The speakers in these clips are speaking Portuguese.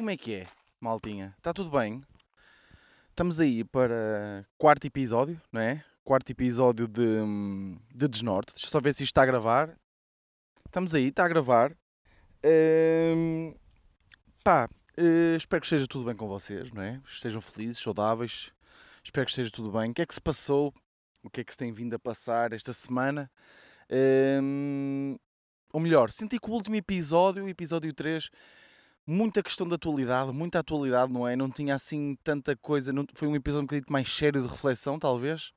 como é que é, maltinha? Está tudo bem? Estamos aí para quarto episódio, não é? Quarto episódio de, de Desnorte. Deixa só ver se isto está a gravar. Estamos aí, está a gravar. Hum, pá, uh, espero que esteja tudo bem com vocês, não é? Estejam felizes, saudáveis. Espero que esteja tudo bem. O que é que se passou? O que é que se tem vindo a passar esta semana? Hum, ou melhor, senti que o último episódio, o episódio 3, muita questão de atualidade, muita atualidade, não é? Não tinha assim tanta coisa, não, foi um episódio um bocadinho mais sério de reflexão, talvez.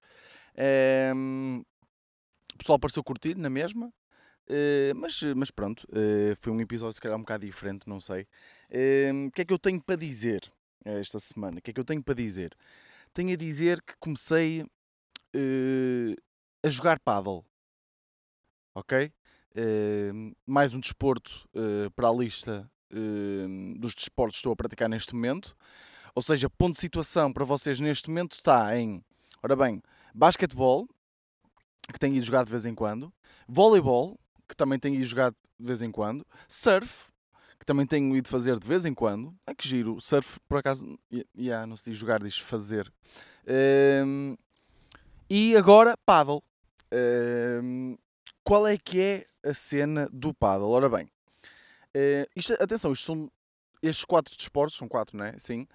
Um, o pessoal pareceu curtir na mesma, uh, mas, mas pronto, uh, foi um episódio se calhar um bocado diferente, não sei. Uh, o que é que eu tenho para dizer esta semana? O que é que eu tenho para dizer? Tenho a dizer que comecei a jogar paddle, ok? mais um desporto para a lista dos desportos que estou a praticar neste momento. Ou seja, ponto de situação para vocês neste momento está em, ora bem, basquetebol, que tenho ido jogar de vez em quando, voleibol, que também tenho ido jogar de vez em quando, surf, que também tenho ido fazer de vez em quando. É que giro, surf, por acaso, yeah, não se diz jogar, diz fazer. Um, e agora, paddle. Um, qual é que é a cena do paddle? Ora bem, Uh, isto, atenção, isto são estes quatro desportos, são quatro, não é? Sim.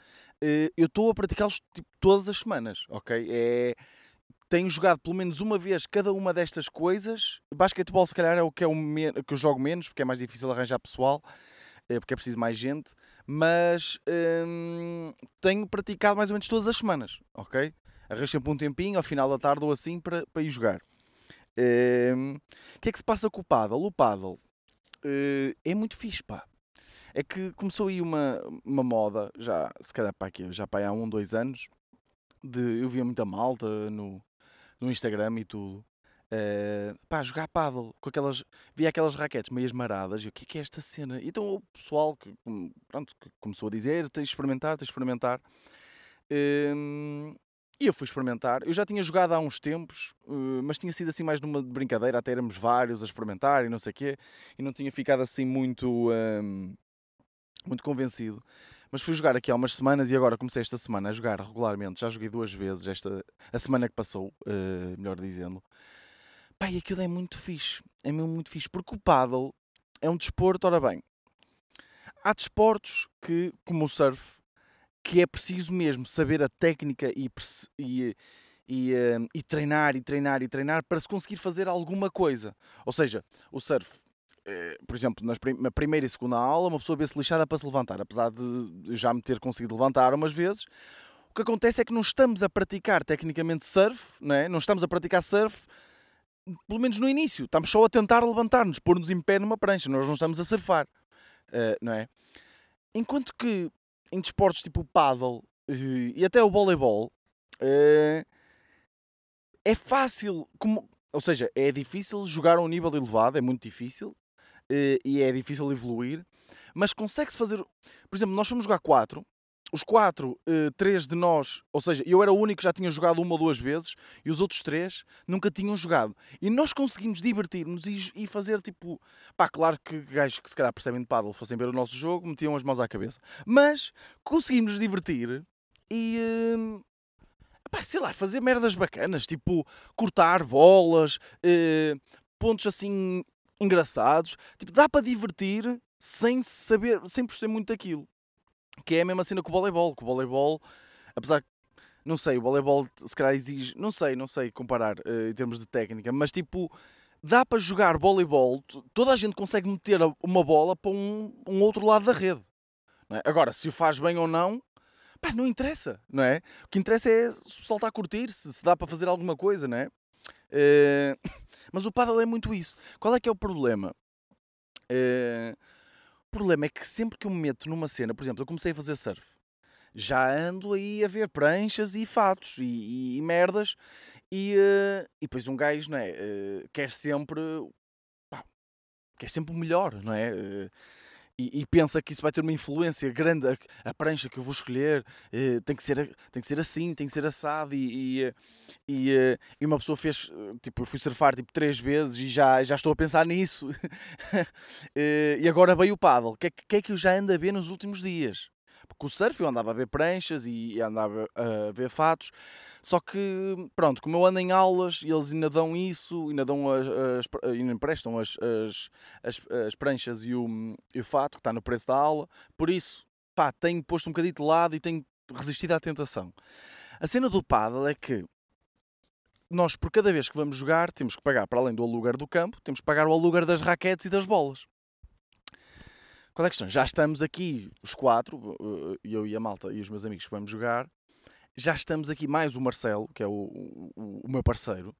Uh, eu estou a praticá-los tipo, todas as semanas, ok? É, tenho jogado pelo menos uma vez cada uma destas coisas. Basquetebol, se calhar, é o que, é o que eu jogo menos, porque é mais difícil arranjar pessoal, uh, porque é preciso mais gente. Mas um, tenho praticado mais ou menos todas as semanas, ok? Arranjo sempre um tempinho, ao final da tarde ou assim, para, para ir jogar. Um, o que é que se passa com o paddle? O paddle é muito fixe, pá. É que começou aí uma, uma moda, já se calhar para aqui, já para há um, dois anos, de, eu via muita malta no, no Instagram e tudo. Uh, pá, jogar paddle com aquelas. Via aquelas raquetes meias maradas e o que é, que é esta cena? Então o pessoal que, pronto, que começou a dizer: tens de experimentar, tens de experimentar. Uh, e eu fui experimentar. Eu já tinha jogado há uns tempos, eh, mas tinha sido assim mais numa brincadeira, até éramos vários a experimentar e não sei o quê, e não tinha ficado assim muito, um, muito convencido. Mas fui jogar aqui há umas semanas e agora comecei esta semana a jogar regularmente. Já joguei duas vezes esta, a semana que passou, uh, melhor dizendo. Pai, aquilo é muito fixe. É mesmo muito fixe. Porque o paddle é um desporto, ora bem. Há desportos que, como o surf, que é preciso mesmo saber a técnica e, e, e, uh, e, treinar e treinar e treinar para se conseguir fazer alguma coisa. Ou seja, o surf, uh, por exemplo, na primeira e segunda aula, uma pessoa vê-se lixada para se levantar, apesar de já me ter conseguido levantar umas vezes. O que acontece é que não estamos a praticar tecnicamente surf, não, é? não estamos a praticar surf, pelo menos no início. Estamos só a tentar levantar-nos, pôr-nos em pé numa prancha, nós não estamos a surfar, uh, não é? Enquanto que em desportos tipo o paddle eh, e até o voleibol, eh, é fácil, como, ou seja, é difícil jogar a um nível elevado, é muito difícil eh, e é difícil evoluir, mas consegue-se fazer. Por exemplo, nós fomos jogar 4 os quatro, uh, três de nós, ou seja, eu era o único que já tinha jogado uma ou duas vezes e os outros três nunca tinham jogado. E nós conseguimos divertir-nos e, fazer tipo. Pá, claro que gajos que se calhar percebem de paddle fossem ver o nosso jogo metiam as mãos à cabeça. Mas conseguimos divertir e. Uh, pá, sei lá, fazer merdas bacanas, tipo cortar bolas, uh, pontos assim engraçados. Tipo, dá para divertir sem saber, sem perceber muito daquilo. Que é a mesma cena com o voleibol. Que o voleibol, apesar que, não sei, o voleibol se calhar exige, não sei, não sei comparar uh, em termos de técnica, mas tipo, dá para jogar voleibol, toda a gente consegue meter uma bola para um, um outro lado da rede. É? Agora, se o faz bem ou não, pá, não interessa, não é? O que interessa é se o pessoal está a curtir, se, se dá para fazer alguma coisa, não é? Uh, mas o paddle é muito isso. Qual é que é o problema? Uh, problema é que sempre que eu me meto numa cena, por exemplo, eu comecei a fazer surf, já ando aí a ver pranchas e fatos e, e, e merdas, e, uh, e depois um gajo, não é? Uh, quer sempre. Pá, quer sempre o melhor, não é? Uh, e, e, pensa que isso vai ter uma influência grande, a, a prancha que eu vou escolher eh, tem, que ser, tem que ser assim, tem que ser assado e, e, e, eh, e, uma pessoa fez, tipo, eu fui surfar tipo três vezes e já, já estou a pensar nisso eh, e agora veio o paddle, o que, é, que é que eu já ando a ver nos últimos dias? Com o surf eu andava a ver pranchas e andava a ver fatos, só que, pronto, como eu ando em aulas e eles ainda dão isso, ainda dão as, as ainda emprestam as, as, as, as pranchas e o, e o fato, que está no preço da aula, por isso, pá, tenho posto um bocadinho de lado e tenho resistido à tentação. A cena do paddle é que nós, por cada vez que vamos jogar, temos que pagar, para além do aluguer do campo, temos que pagar o aluguer das raquetes e das bolas. Qual é a questão? Já estamos aqui, os quatro, eu e a malta e os meus amigos que vamos jogar, já estamos aqui, mais o Marcelo, que é o, o, o meu parceiro,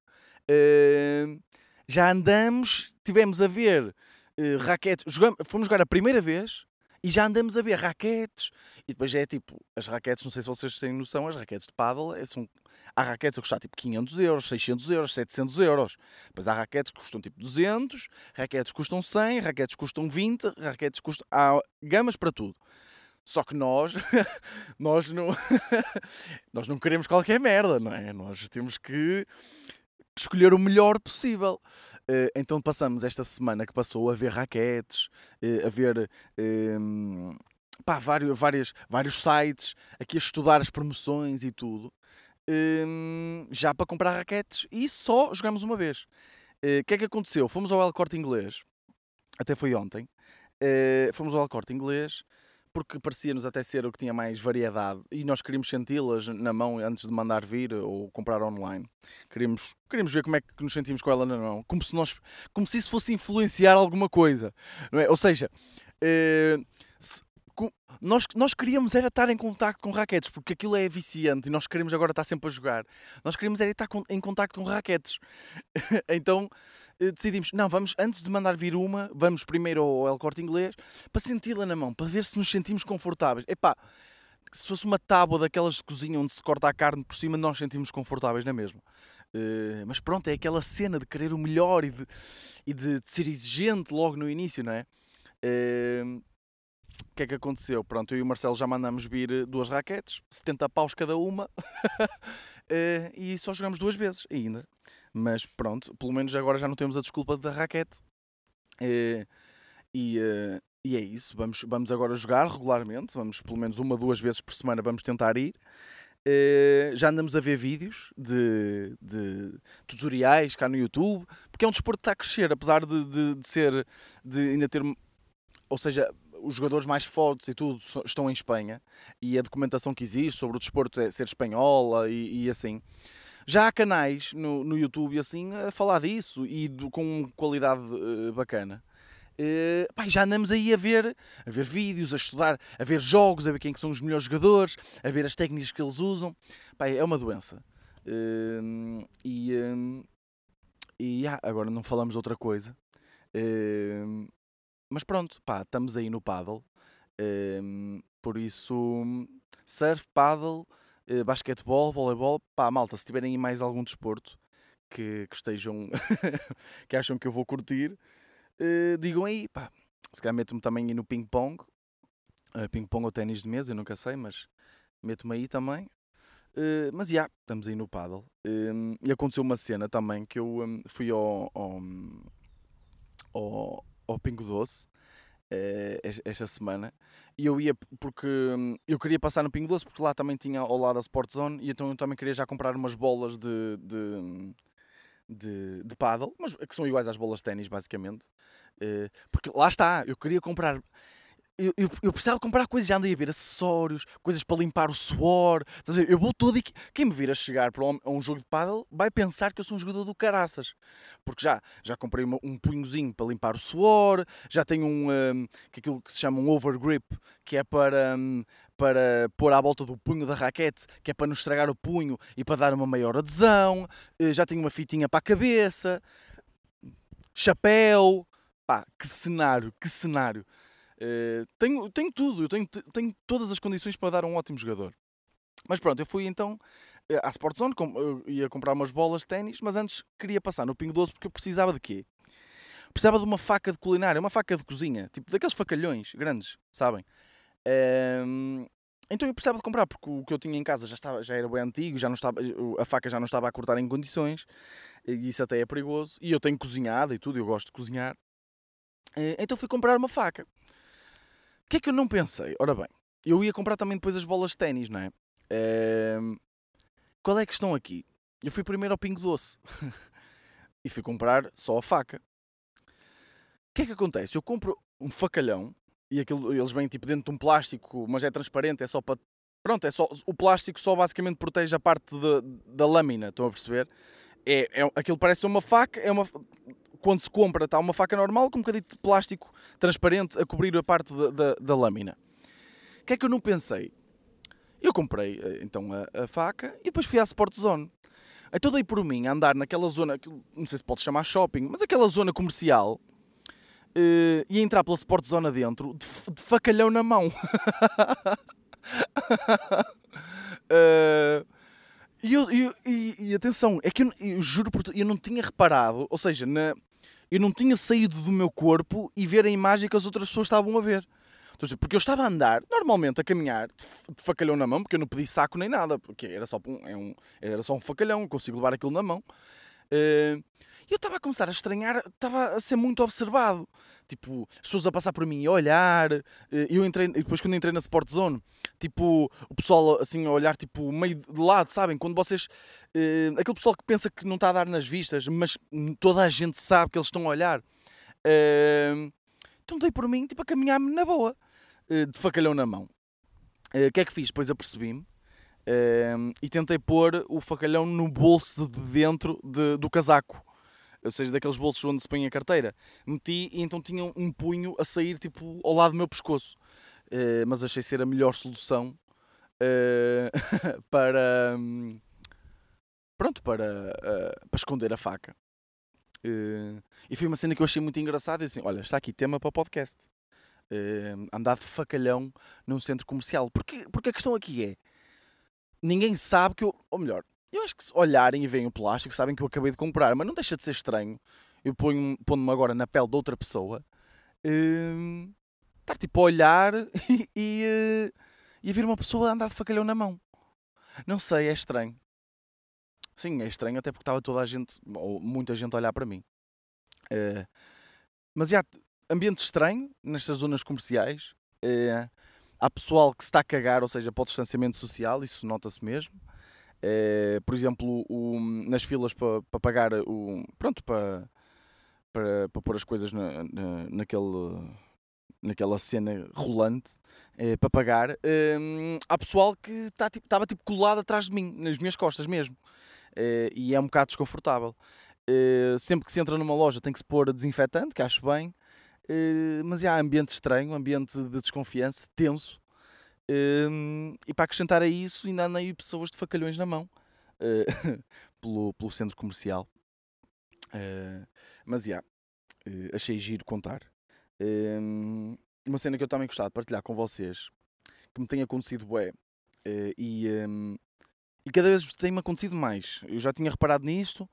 uh, já andamos, tivemos a ver uh, raquetes, jogamos, fomos jogar a primeira vez e já andamos a ver raquetes, e depois já é tipo, as raquetes, não sei se vocês têm noção, as raquetes de paddle é, são Há raquetes a custar tipo 500 euros, 600 euros, 700 euros. Depois há raquetes que custam tipo 200, raquetes custam 100, raquetes custam 20, raquetes custam... Há gamas para tudo. Só que nós, nós não, nós não queremos qualquer merda, não é? Nós temos que escolher o melhor possível. Eh, então passamos esta semana que passou a ver raquetes, eh, a ver ehm, pá, vários, vários, sites, aqui a estudar as promoções e tudo um, já para comprar raquetes e só jogamos uma vez. Eh, o uh, que é que aconteceu? Fomos ao El Corte Inglês, até foi ontem. Uh, fomos ao El Corte Inglês porque parecia-nos até ser o que tinha mais variedade e nós queríamos senti-las na mão antes de mandar vir ou comprar online. Queríamos, queríamos ver como é que nos sentimos com ela na mão, como se, nós, como se isso fosse influenciar alguma coisa. Não é? Ou seja, se, nós, nós queríamos era estar em contato com raquetes, porque aquilo é viciante e nós queremos agora estar sempre a jogar. Nós queríamos era estar em contato com raquetes. então eh, decidimos, não, vamos, antes de mandar vir uma, vamos primeiro ao El Corte Inglês para senti-la na mão, para ver se nos sentimos confortáveis. Epá, se fosse uma tábua daquelas de cozinha onde se corta a carne por cima, nós sentimos confortáveis na mesma. Uh, mas pronto, é aquela cena de querer o melhor e de, e de, de ser exigente logo no início, não é? Uh, o que é que aconteceu? Pronto, eu e o Marcelo já mandamos vir eh, duas raquetes, 70 paus cada uma, eh, e só jogamos duas vezes ainda. Mas pronto, pelo menos agora já não temos a desculpa da raquete. Eh, e, e é isso, vamos, vamos agora jogar regularmente, vamos pelo menos uma, duas vezes por semana vamos tentar ir. já andamos a ver vídeos de, de, tutoriais cá no YouTube, porque é um desporto que está a crescer, apesar de, de, de ser, de ainda ter, ou seja, os jogadores mais fortes e tudo estão em Espanha e a documentação que existe sobre o desporto é ser espanhola e, e assim. Já há canais no, no YouTube assim a falar disso e do, com qualidade uh, bacana. Uh, já andamos aí a ver, a ver vídeos, a estudar, a ver jogos, a ver quem que são os melhores jogadores, a ver as técnicas que eles usam. É uma doença. Uh, e, e ah, agora não falamos de outra coisa. Uh, mas pronto, pá, estamos aí no paddle. Um, por isso, surf, paddle, uh, basquetebol, voleibol. Pá, malta, se tiverem aí mais algum desporto que, que estejam, que acham que eu vou curtir, uh, digam aí, pá. Se calhar meto-me também aí no ping-pong. Uh, ping-pong ou ténis de mesa, eu nunca sei, mas meto-me aí também. Uh, mas já, yeah, estamos aí no paddle. Um, e aconteceu uma cena também que eu um, fui ao, ao, ao, ao Pingo Doce uh, esta semana e eu ia porque hum, eu queria passar no Pingo Doce porque lá também tinha ao lado a Sport Zone e então eu também queria já comprar umas bolas de, de, de, de paddle, mas que são iguais às bolas de ténis basicamente. Uh, porque lá está, eu queria comprar eu, eu, eu, precisava comprar coisas, já andei a ver acessórios, coisas para limpar o suor. Eu vou todo e quem me vir a chegar para um, a um jogo de paddle vai pensar que eu sou um jogador do caraças. Porque já, já comprei uma, um punhozinho para limpar o suor, já tenho um, um que aquilo que se chama um overgrip, que é para, um, para pôr à volta do punho da raquete, que é para não estragar o punho e para dar uma maior adesão. Eh, já tenho uma fitinha para a cabeça, chapéu. Pá, que cenário, que cenário. Uh, tenho, tenho tudo, eu tenho, tenho todas as condições para dar um ótimo jogador. Mas pronto, eu fui então eh, à Sport Zone, com, ia comprar umas bolas de ténis, mas antes queria passar no Pingo Doce porque eu precisava de quê? Precisava de uma faca de culinária, uma faca de cozinha, tipo daqueles facalhões grandes, sabem? Um, então eu precisava de comprar porque o que eu tinha em casa já, estava, já era bem antigo, já não estava, a faca já não estava a cortar em condições, e isso até é perigoso. E eu tenho cozinhado e tudo, eu gosto de cozinhar. Eh, então fui comprar uma faca. O que é que eu não pensei? Ora bem, eu ia comprar também depois as bolas de ténis, não é? Ehm, qual é a questão aqui? Eu fui primeiro ao Pingo Doce e fui comprar só a faca. O que é que acontece? Eu compro um facalhão e aquilo, eles vêm tipo dentro de um plástico, mas é transparente, é só para. Pronto, é só, o plástico só basicamente protege a parte de, da lâmina, estão a perceber? É, é, aquilo parece uma faca, é uma, quando se compra está uma faca normal com um bocadinho de plástico transparente a cobrir a parte da, da, da lâmina. O que é que eu não pensei? Eu comprei eh, então a, a faca e depois fui à Sport Zone. Então dei por mim a andar naquela zona, não sei se pode chamar shopping, mas aquela zona comercial uh, e entrar pela Sport Zone dentro de, de facalhão na mão. uh, e, eu, e, e, atenção, é que eu, eu juro por eu não tinha reparado, ou seja, na, eu não tinha saído do meu corpo e ver a imagem que as outras pessoas estavam a ver. Porque eu estava a andar, normalmente a caminhar, de facalhão na mão, porque eu não pedi saco nem nada, porque era só um, é era só um facalhão, eu consigo levar aquilo na mão. Uh, e eu estava a começar a estranhar, estava a ser muito observado. Tipo, as pessoas a passar por mim, a olhar. Eh, eu entrei, depois quando entrei na Sport Zone, tipo, o pessoal assim a olhar, tipo, meio de lado, sabem? Quando vocês. Uh, aquele pessoal que pensa que não está a dar nas vistas, mas toda a gente sabe que eles estão a olhar. Uh, então dei por mim, tipo, a caminhar-me na boa, uh, de facalhão na mão. O que é que fiz? Depois apercebi-me. e tentei pôr o facalhão no bolso de dentro de, do casaco ou seja, daqueles bolsos onde se põe a carteira. Meti e então tinha um punho a sair tipo ao lado do meu pescoço. Uh, mas achei ser a melhor solução uh, para. Pronto, para, uh, para esconder a faca. e foi uma cena que eu achei muito engraçada. Assim, olha, está aqui tema para podcast. andar de facalhão num centro comercial. Porque, porque a questão aqui é: ninguém sabe que eu. Ou melhor, eu acho que se olharem e veem o plástico, sabem que eu acabei de comprar, mas não deixa de ser estranho. Eu ponho-me agora na pele de outra pessoa, hum, estar tipo a olhar e, e, uh, e a ver uma pessoa andar de facalhão na mão. Não sei, é estranho. Sim, é estranho, até porque estava toda a gente, ou muita gente a olhar para mim. Uh, mas já, ambiente estranho nestas zonas comerciais. Uh, há pessoal que se está a cagar, ou seja, para o distanciamento social, isso nota-se mesmo. É, por exemplo, o, nas filas para, para pagar o. Pronto, para, pôr as coisas na, na, naquele, naquela cena rolante é, para pagar, é, há pessoal que está tipo, estava tipo colado atrás de mim, nas minhas costas mesmo. e é um bocado desconfortável. sempre que se entra numa loja tem que se pôr desinfetante, que acho bem. mas há ambiente estranho, ambiente de desconfiança, tenso. Um, e para acrescentar a isso, ainda aí pessoas de facalhões na mão uh, pelo, pelo centro comercial. Uh, mas já, yeah, uh, achei giro contar. uma cena que eu também gostava de partilhar com vocês, que me tem acontecido bué, e, um, e cada vez tem-me acontecido mais. Eu já tinha reparado nisto,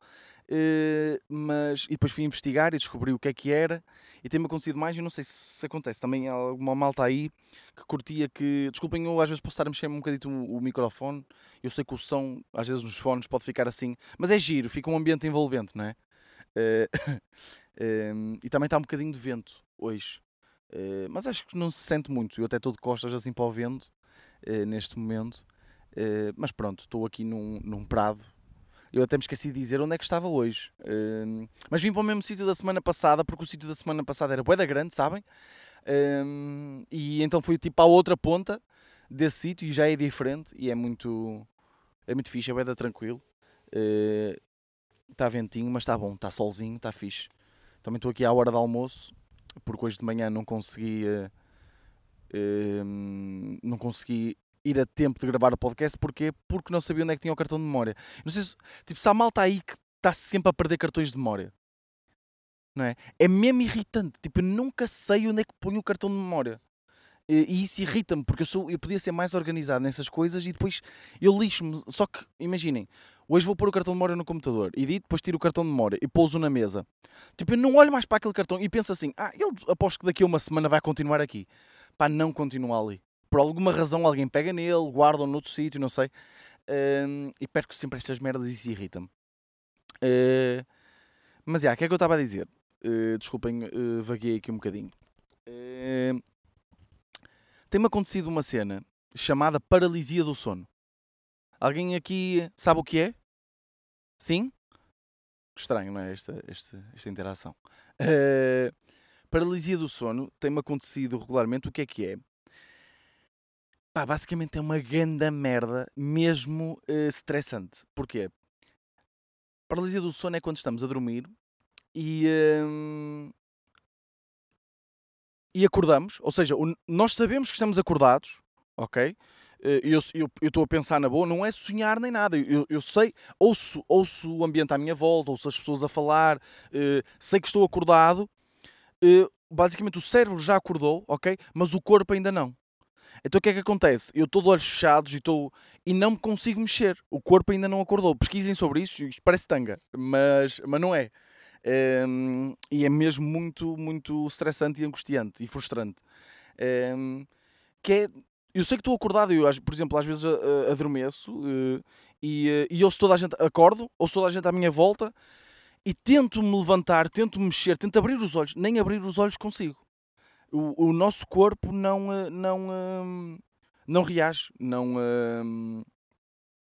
Uh, mas e depois fui investigar e descobri o que é que era e tem-me acontecido mais e não sei se acontece. Também há alguma malta aí que curtia que desculpem eu às vezes posso estar a mexer um bocadinho o, o, microfone eu sei que o som às vezes nos fones pode ficar assim mas é giro, fica um ambiente envolvente não é? Uh, uh, e também está um bocadinho de vento hoje. Mas acho que não se sente muito eu até estou de costas assim para o vento neste momento. Mas pronto, estou aqui num, num prado eu até me esqueci de dizer onde é que estava hoje. Uh, mas vim para o mesmo sítio da semana passada, porque o sítio da semana passada era Boeda Grande, sabem? Uh, e então fui tipo à outra ponta desse sítio e já é diferente e é muito, é muito fixe, é Boeda tranquilo. Está uh, ventinho, mas está bom, está solzinho, está fixe. Também estou aqui à hora do almoço, porque hoje de manhã não consegui. não consegui ir a tempo de gravar o podcast. Porquê? Porque não sabia onde é que tinha o cartão de memória. Não sei se, tipo, se há malta aí que está sempre a perder cartões de memória. Não é? É mesmo irritante. Tipo, eu nunca sei onde é que ponho o cartão de memória. E, e isso irrita-me, porque eu, sou, eu podia ser mais organizado nessas coisas e depois eu lixo-me. Só que, imaginem, hoje vou pôr o cartão de memória no computador, e depois tiro o cartão de memória e pouso na mesa. Tipo, eu não olho mais para aquele cartão e penso assim: ah, ele aposto que daqui a uma semana vai continuar aqui. Pá, não continuar ali por alguma razão alguém pega nele, guarda-o noutro sítio, não sei. Uh, e perco sempre estas merdas e isso irrita-me. Uh, mas é, o que é que eu estava a dizer? Uh, desculpem, uh, vaguei aqui um bocadinho. tem-me acontecido uma cena chamada paralisia do sono. Alguém aqui sabe o que é? Sim? Estranho, não é? Esta, esta, esta interação. Uh, paralisia do sono tem-me acontecido regularmente. O que é que é? Pá, basicamente é uma grande merda, mesmo uh, estressante. Porquê? Paralisia do sono é quando estamos a dormir e, uh, e acordamos, ou seja, nós sabemos que estamos acordados, ok? Eh, eu estou a pensar na boa, não é sonhar nem nada. Eu, eu sei, ouço, ouço o ambiente à minha volta, ouço as pessoas a falar, uh, sei que estou acordado. Uh, basicamente, o cérebro já acordou, ok? Mas o corpo ainda não. Então o que é que acontece? Eu estou de olhos fechados e, estou, e não me consigo mexer. O corpo ainda não acordou. Pesquisem sobre isso, isto parece tanga, mas, mas não é. Um, ehm, e é mesmo muito, muito estressante e angustiante e frustrante. Um, ehm, que é eu sei que estou acordado, eu, por exemplo, às vezes adormeço uh, e, uh, e ouço toda a gente, acordo, ouço toda a gente à minha volta e tento me levantar, tento me mexer, tento abrir os olhos, nem abrir os olhos consigo. O, o nosso corpo não, não, não reage, não,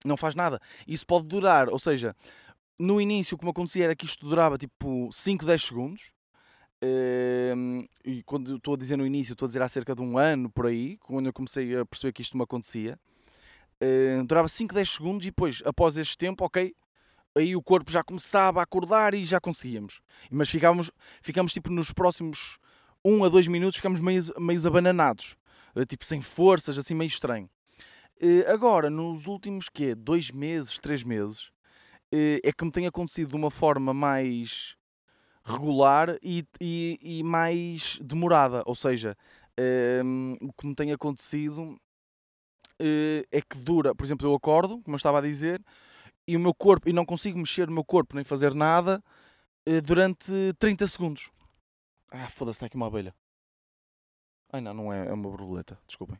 não faz nada. Isso pode durar, ou seja, no início, como acontecia, era que isto durava tipo 5, 10 segundos Uh, e quando estou a dizer no início, estou a dizer há cerca de um ano por aí, quando eu comecei a perceber que isto me acontecia. Durava 5, 10 segundos e depois, após este tempo, ok, aí o corpo já começava a acordar e já conseguíamos. Mas ficávamos, ficamos tipo nos próximos 1 um a 2 minutos, ficamos meio, meio abananados, uh, tipo sem forças, assim meio estranho. Eh, agora, nos últimos quê? 2 meses, 3 meses, é que me tem acontecido de uma forma mais regular e, e, e mais demorada. Ou seja, um, o que me tem acontecido é que dura, por exemplo, eu acordo, como eu estava a dizer, e o meu corpo, e não consigo mexer o meu corpo nem fazer nada durante 30 segundos. Ah, foda-se, está aqui uma abelha. Ai não, não é, é uma borboleta, desculpem.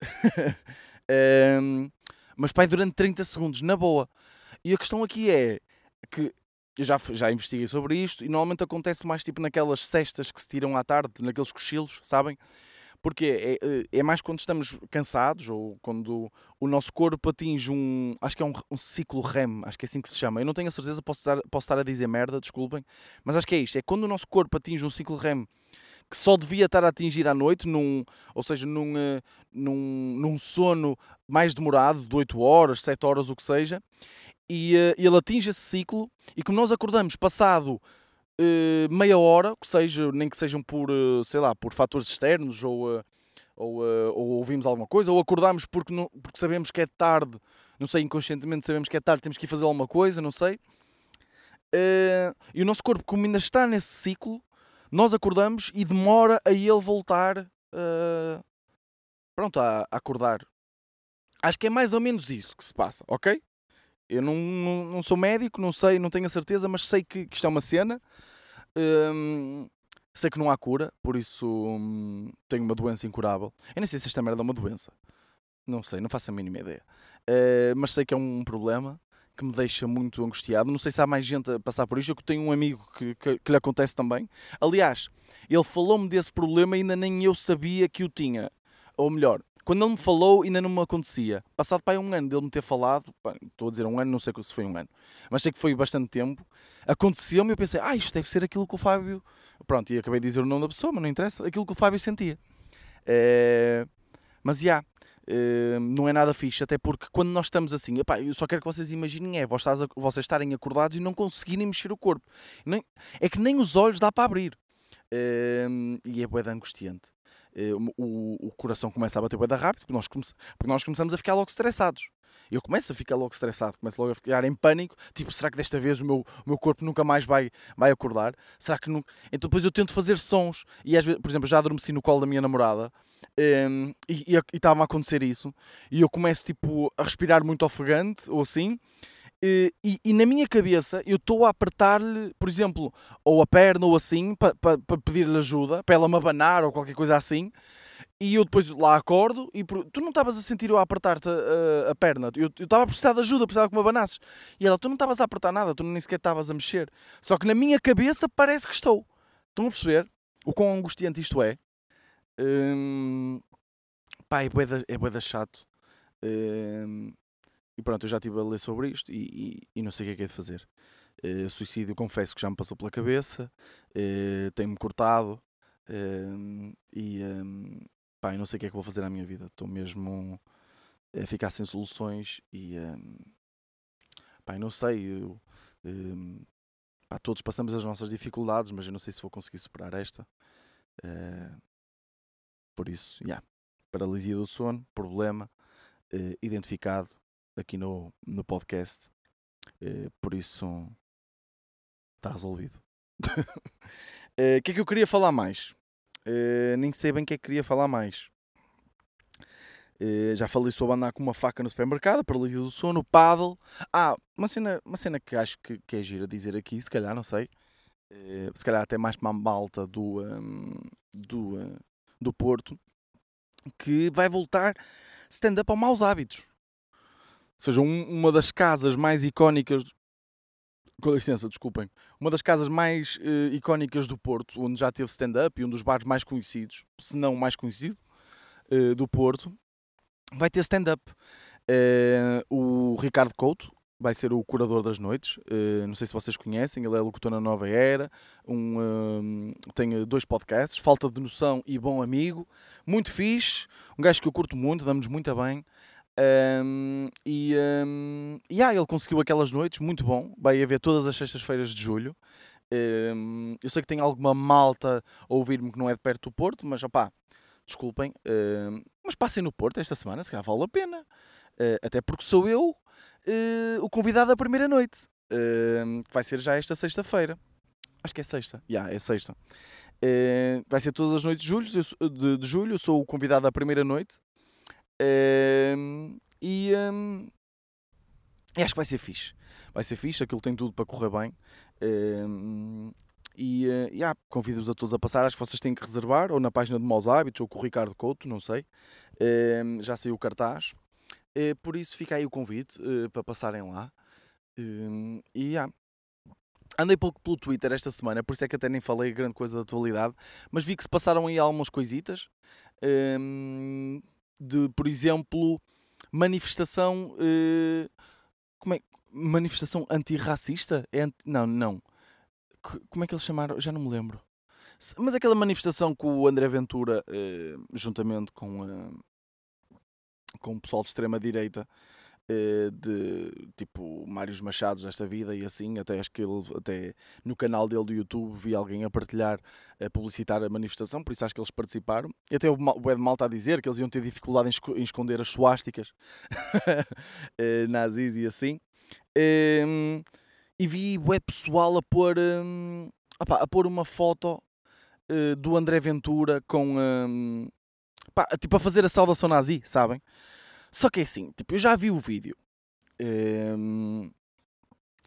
um, mas pai, durante 30 segundos, na boa. E a questão aqui é que eu já, já investiguei sobre isto e normalmente acontece mais tipo naquelas cestas que se tiram à tarde, naqueles cochilos, sabem? Porque é, é, é mais quando estamos cansados ou quando o nosso corpo atinge um. Acho que é um, um, ciclo REM, acho que é assim que se chama. Eu não tenho a certeza, posso estar, posso estar a dizer merda, desculpem, mas acho que é isto: é quando o nosso corpo atinge um ciclo REM que só devia estar a atingir à noite, num, ou seja, num, uh, num, num sono mais demorado, de 8 horas, 7 horas, o que seja, e uh, ele atinge esse ciclo e como nós acordamos passado uh, meia hora, que seja, nem que sejam por, uh, sei lá, por fatores externos ou, ou, ou, ouvimos alguma coisa, ou acordamos porque, não, porque sabemos que é tarde, não sei, inconscientemente sabemos que é tarde, temos que ir fazer alguma coisa, não sei. e o nosso corpo, como ainda está nesse ciclo, nós acordamos e demora a ele voltar pronto, a, a acordar. Acho que é mais ou menos isso que se passa, ok? Eu não, não, não, sou médico, não sei, não tenho a certeza, mas sei que, que isto é uma cena. Hum, sei que não há cura, por isso hum, tenho uma doença incurável. Eu nem sei se esta merda é uma doença. Não sei, não faço a mínima ideia. Uh, mas sei que é um problema que me deixa muito angustiado. Não sei se há mais gente a passar por isto. Eu tenho um amigo que, que, que lhe acontece também. Aliás, ele falou-me desse problema e ainda nem eu sabia que o tinha. Ou melhor, quando ele me falou, ainda não me acontecia. Passado para um ano dele me ter falado, estou a dizer um ano, não sei se foi um ano, mas sei que foi bastante tempo. Aconteceu-me e eu pensei, ah, isto deve ser aquilo que o Fábio. Pronto, e acabei de dizer o nome da pessoa, mas não interessa, aquilo que o Fábio sentia. É... Mas já, yeah, não é nada fixe, até porque quando nós estamos assim, epá, eu só quero que vocês imaginem, é vocês estarem acordados e não conseguirem mexer o corpo. Nem... É que nem os olhos dá para abrir. É... E é boeda angustiante. Eh, o, o coração começa a bater bem rápido, porque nós, porque nós começamos a ficar logo estressados. Eu começo a ficar logo estressado, começo logo a ficar em pânico, tipo, será que desta vez o meu, o meu corpo nunca mais vai, vai acordar? Será que nunca... Então depois eu tento fazer sons, e às vezes, por exemplo, já adormeci no colo da minha namorada, um, ehm, e estava a acontecer isso, e eu começo, tipo, a respirar muito ofegante, ou assim, e, e, e, na minha cabeça eu estou a apertar-lhe, por exemplo, ou a perna ou assim, para pa, pa pedir-lhe ajuda, para ela me abanar ou qualquer coisa assim. E eu depois lá acordo e tu não estavas a sentir eu a apertar-te a, a, perna. Eu estava a precisar de ajuda, precisava que me abanasses. E ela, tu não estavas a apertar nada, tu nem sequer estavas a mexer. Só que na minha cabeça parece que estou. Estão a perceber o quão angustiante isto é? Hum, pá, é boeda, é boeda chato. Uh, e pronto, eu já estive a ler sobre isto e, e, e não sei o que é que é de fazer. Uh, suicídio, confesso que já me passou pela cabeça, uh, tem-me cortado uh, e um, pá, não sei o que é que vou fazer na minha vida. Estou mesmo a ficar sem soluções e um, pá, não sei. Eu, um, pá, todos passamos as nossas dificuldades, mas eu não sei se vou conseguir superar esta. Por isso, yeah, paralisia do sono, problema identificado aqui no, no podcast. Uh, por isso, está resolvido. O que é que eu queria falar mais? nem sei bem o que é que queria falar mais. já falei sobre andar com uma faca no supermercado, paralisia do sono, paddle. Ah, uma cena, uma cena que acho que, que é gira dizer aqui, se calhar, não sei. se calhar até mais para a malta do, um, do, uh, do Porto, que vai voltar stand-up ao Maus Hábitos. Seja, um, uma das casas mais icónicas. Com licença, desculpem. Uma das casas mais uh, icónicas do Porto, onde já teve stand-up e um dos bares mais conhecidos, se não o mais conhecido, uh, do Porto, vai ter stand-up. Uh, o Ricardo Couto, vai ser o curador das noites. Uh, não sei se vocês conhecem, ele é locutor na Nova Era, um, uh, tem dois podcasts, Falta de Noção e Bom Amigo. Muito fixe, um gajo que eu curto muito, damos muito bem. Um, e um, yeah, ele conseguiu aquelas noites, muito bom. Vai haver todas as sextas-feiras de julho. Um, eu sei que tem alguma malta a ouvir-me que não é de perto do Porto, mas opá, desculpem. mas passem no Porto esta semana, se calhar vale a pena. Uh, até porque sou eu uh, o convidado da primeira noite, uh, que vai ser já esta sexta-feira. Acho que é sexta. Yeah, é sexta. Uh, vai ser todas as noites de julho, de, de julho. Eu sou o convidado da primeira noite. E, um, e acho que vai ser fixe. Vai ser fixe, aquilo tem tudo para correr bem. e uh, yeah, convido-vos a todos a passar. Acho que vocês têm que reservar, ou na página de Maus Hábitos, ou com o Ricardo Couto, não sei. já saiu o cartaz. Uh, por isso fica aí o convite uh, para passarem lá. Uh, e yeah. Andei pouco pelo Twitter esta semana, por isso é que até nem falei grande coisa da atualidade, mas vi que se passaram aí algumas coisitas. Ehm, de, por exemplo, manifestação. Eh, como é? Manifestação antirracista? É anti, não, não. Como é que eles chamaram? Já não me lembro. Mas aquela manifestação com o André Ventura, eh, juntamente com com o pessoal de extrema-direita eh, de tipo Mários Machados desta vida e assim, até acho que ele até no canal dele do YouTube vi alguém a partilhar, a publicitar a manifestação, por isso acho que eles participaram. E até o Ed Malta a dizer que eles iam ter dificuldade em esconder as suásticas eh, nazis e assim. Ehm, e vi o pessoal a pôr, opa, a pôr uma foto uh, do André Ventura com Pá, tipo, a fazer a saudação nazi, sabem? Só que é assim, tipo, eu já vi o vídeo. Um,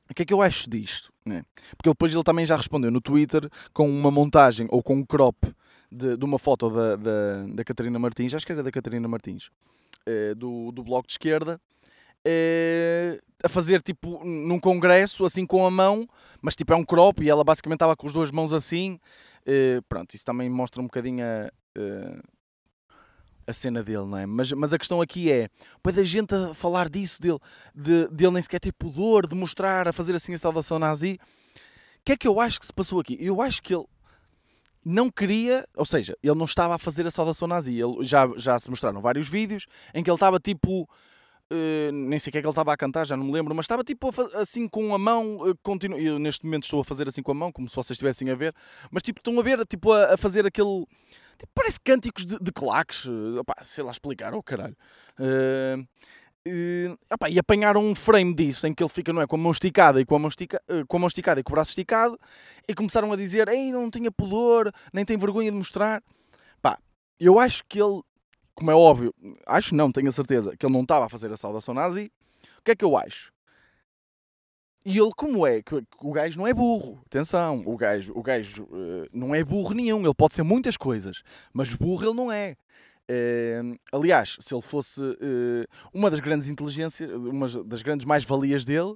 o que é que eu acho disto? Né? Porque depois ele também já respondeu no Twitter com uma montagem ou com um crop de, de uma foto da, da, da Catarina Martins, acho que era da Catarina Martins, uh, do, do Bloco de Esquerda, uh, a fazer tipo num congresso, assim com a mão, mas tipo é um crop e ela basicamente estava com as duas mãos assim. Uh, pronto, isso também mostra um bocadinho a, a cena dele, não é? Mas, mas a questão aqui é, depois da gente a falar disso, dele, de, dele nem sequer ter pudor, de mostrar, a fazer assim a saudação nazi, o que é que eu acho que se passou aqui? Eu acho que ele não queria, ou seja, ele não estava a fazer a saudação nazi, ele, já, já se mostraram vários vídeos em que ele estava tipo... Uh, nem sei o que é que ele estava a cantar, já não me lembro, mas estava tipo assim com a mão, uh, continu... eu neste momento estou a fazer assim com a mão, como se vocês estivessem a ver, mas tipo estão a ver, tipo a, a fazer aquele Tipo, parece cânticos de, de claques. Uh, opá, sei lá explicar, oh caralho. Uh, uh, opá, e apanharam um frame disso em que ele fica não é, com a mão esticada e com a mão, estica, com a mão esticada e com o braço esticado e começaram a dizer: Ei, não tinha pudor, nem tem vergonha de mostrar. Pá, eu acho que ele, como é óbvio, acho não, tenho a certeza, que ele não estava a fazer a saudação nazi. O que é que eu acho? E ele, como é? O gajo não é burro. Atenção, o gajo, o gajo uh, não é burro nenhum. Ele pode ser muitas coisas, mas burro ele não é. Uh, aliás, se ele fosse uh, uma das grandes inteligências, uma das grandes mais-valias dele,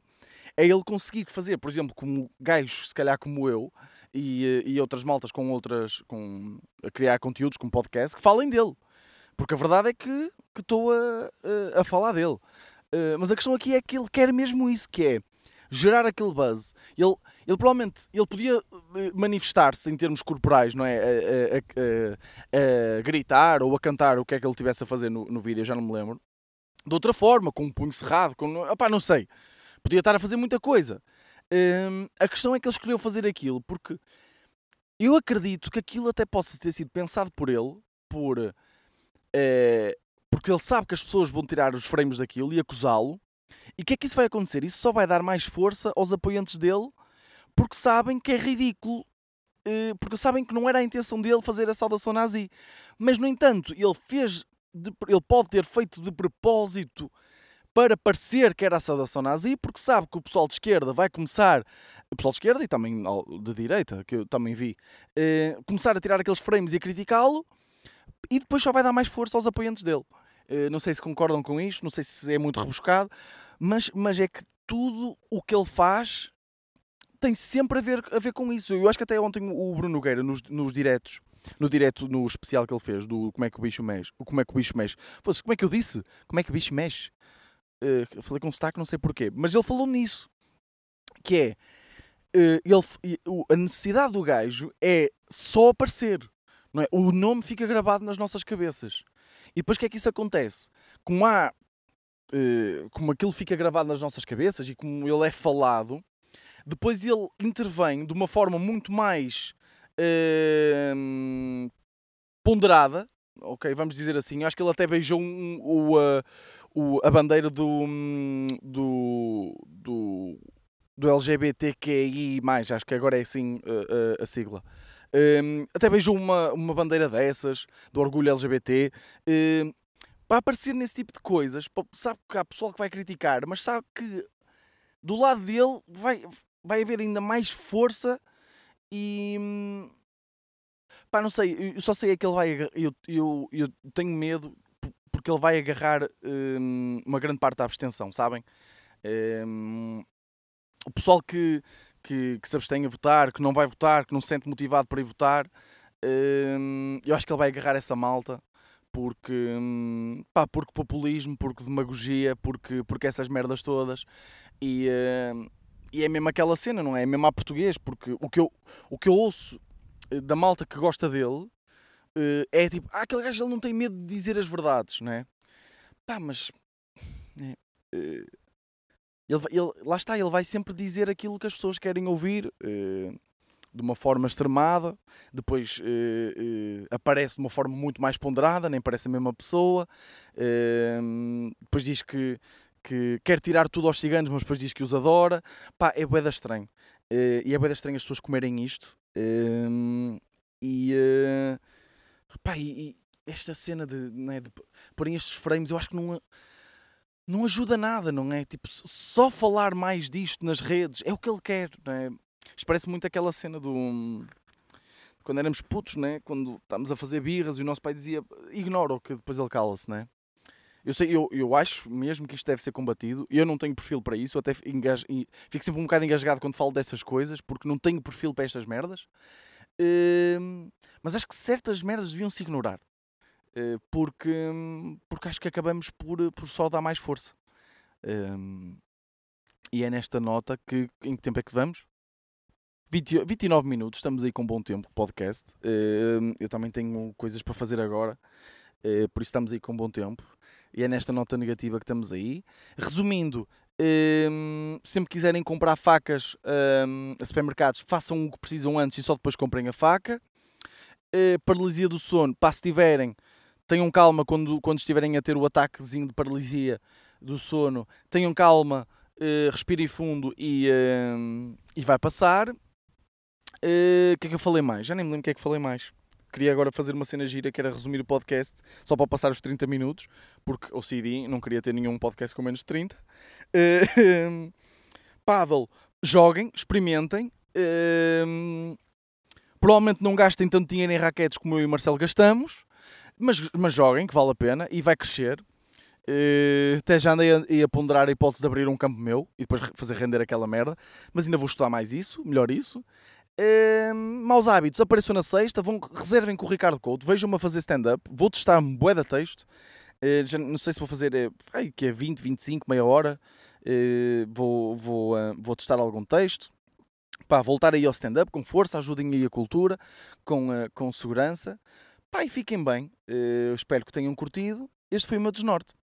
é ele conseguir fazer, por exemplo, como gajos, se calhar como eu, e, e outras maltas com outras, com, a criar conteúdos, com podcast, que falem dele. Porque a verdade é que estou a, a, a, falar dele. Uh, mas a questão aqui é que ele quer mesmo isso, que é gerar aquele buzz. Ele, ele provavelmente ele podia manifestar-se em termos corporais, não é? A, a, a, gritar ou a cantar o que é que ele tivesse a fazer no, no vídeo, já não me lembro. De outra forma, com um punho cerrado, com. Opá, não sei. Podia estar a fazer muita coisa. Um, a questão é que ele escolheu fazer aquilo porque eu acredito que aquilo até possa ter sido pensado por ele, por, é, porque ele sabe que as pessoas vão tirar os frames daquilo e acusá-lo. E o que é que isso vai acontecer? Isso só vai dar mais força aos apoiantes dele porque sabem que é ridículo. Eh, porque sabem que não era a intenção dele fazer a saudação nazi. Mas, no entanto, ele fez. De, ele pode ter feito de propósito para parecer que era a saudação nazi, porque sabe que o pessoal de esquerda vai começar, o pessoal de esquerda e também de direita, que eu também vi, eh, começar a tirar aqueles frames e a criticá-lo, e depois só vai dar mais força aos apoiantes dele. Eh, não sei se concordam com isto, não sei se é muito rebuscado, mas, mas é que tudo o que ele faz tem sempre a ver, a ver com isso. Eu acho que até ontem o Bruno Nogueira, nos, nos diretos, no direto, no especial que ele fez, do Como é que o bicho mexe, o Como é que o bicho mexe, como é que eu disse? Como é que o bicho mexe? Uh, falei com sotaque, não sei porquê, mas ele falou nisso, que é, uh, ele, a necessidade do gajo é só aparecer, não é? O nome fica gravado nas nossas cabeças. E depois o que é que isso acontece? Como há, uh, como aquilo fica gravado nas nossas cabeças e como ele é falado, depois ele intervém de uma forma muito mais uh, ponderada, ok, vamos dizer assim. Eu acho que ele até beijou um, o, uh, o, a bandeira do, do, do, do LGBTQI+, acho que agora é assim uh, a sigla. Um, até beijou uma, uma bandeira dessas, do orgulho LGBT. Um, para aparecer nesse tipo de coisas, sabe que há pessoal que vai criticar, mas sabe que do lado dele vai, vai haver ainda mais força e. Pá, não sei, eu só sei é que ele vai. Eu, eu, eu tenho medo porque ele vai agarrar hum, uma grande parte da abstenção, sabem? Hum, o pessoal que, que, que, se abstém a votar, que não vai votar, que não se sente motivado para ir votar, hum, eu acho que ele vai agarrar essa malta porque, hum, pá, porque populismo, porque demagogia, porque, porque essas merdas todas. E, hum, e é mesmo aquela cena, não é? É mesmo a português, porque o que eu, o que eu ouço eh, da malta que gosta dele uh, é tipo, ah, aquele gajo ele não tem medo de dizer as verdades, não é? Pá, mas. É, uh, ele, ele, lá está, ele vai sempre dizer aquilo que as pessoas querem ouvir uh, de uma forma extremada, depois aparece de uma forma muito mais ponderada, nem parece a mesma pessoa, depois diz que que quer tirar tudo aos ciganos, mas depois diz que os adora. Pá, é boeda estranho. E é boeda estranho as pessoas comerem isto. E, uh, pá, e, e, esta cena de, né, de estes frames, eu acho que não, não ajuda nada, não é? Tipo, só falar mais disto nas redes é o que ele quer, não é? Isto parece muito aquela cena do. Quando éramos putos, né? Quando estávamos a fazer birras e o nosso pai dizia ignora o que depois ele cala-se, né? Eu, sei, eu, eu acho mesmo que isto deve ser combatido. Eu não tenho perfil para isso. Até engajo, fico sempre um bocado engasgado quando falo dessas coisas, porque não tenho perfil para estas merdas. Uh, mas acho que certas merdas deviam se ignorar. Uh, porque, porque acho que acabamos por, por só dar mais força. Uh, e é nesta nota que. Em que tempo é que vamos? 20, 29 minutos, estamos aí com bom tempo, podcast. eu também tenho coisas para fazer agora, eh, por isso estamos aí com bom tempo e é nesta nota negativa que estamos aí. Resumindo, um, sempre quiserem comprar facas um, a supermercados, façam o que precisam antes e só depois comprem a faca. Uh, paralisia do sono, para se tiverem, tenham calma quando, quando estiverem a ter o ataquezinho de paralisia do sono, tenham calma, uh, respirem fundo e, uh, e vai passar. O que é que eu falei mais? Já nem me lembro o que é que falei mais queria agora fazer uma cena gira que era resumir o podcast só para passar os 30 minutos, porque o CD não queria ter nenhum podcast com menos de 30. Uh, paddle, joguem, experimentem. Uh, provavelmente não gastem tanto dinheiro em raquetes como eu e o Marcelo gastamos, mas, mas joguem, que vale a pena e vai crescer. Uh, até já andei a, a, ponderar a hipótese de abrir um campo meu e depois fazer render aquela merda, mas ainda vou estudar mais isso, melhor isso. Uh, maus hábitos, apareceu na sexta, vão, reservem com o Ricardo Couto, vejam-me a fazer stand-up, vou testar um bué de texto, uh, já não sei se vou fazer, ai, que é 20, 25, meia hora, vou, vou, vou testar algum texto, pá, voltar aí ao stand-up com força, ajudem aí a cultura, com, com segurança, pá, e fiquem bem, uh, espero que tenham curtido, este foi o meu desnorte.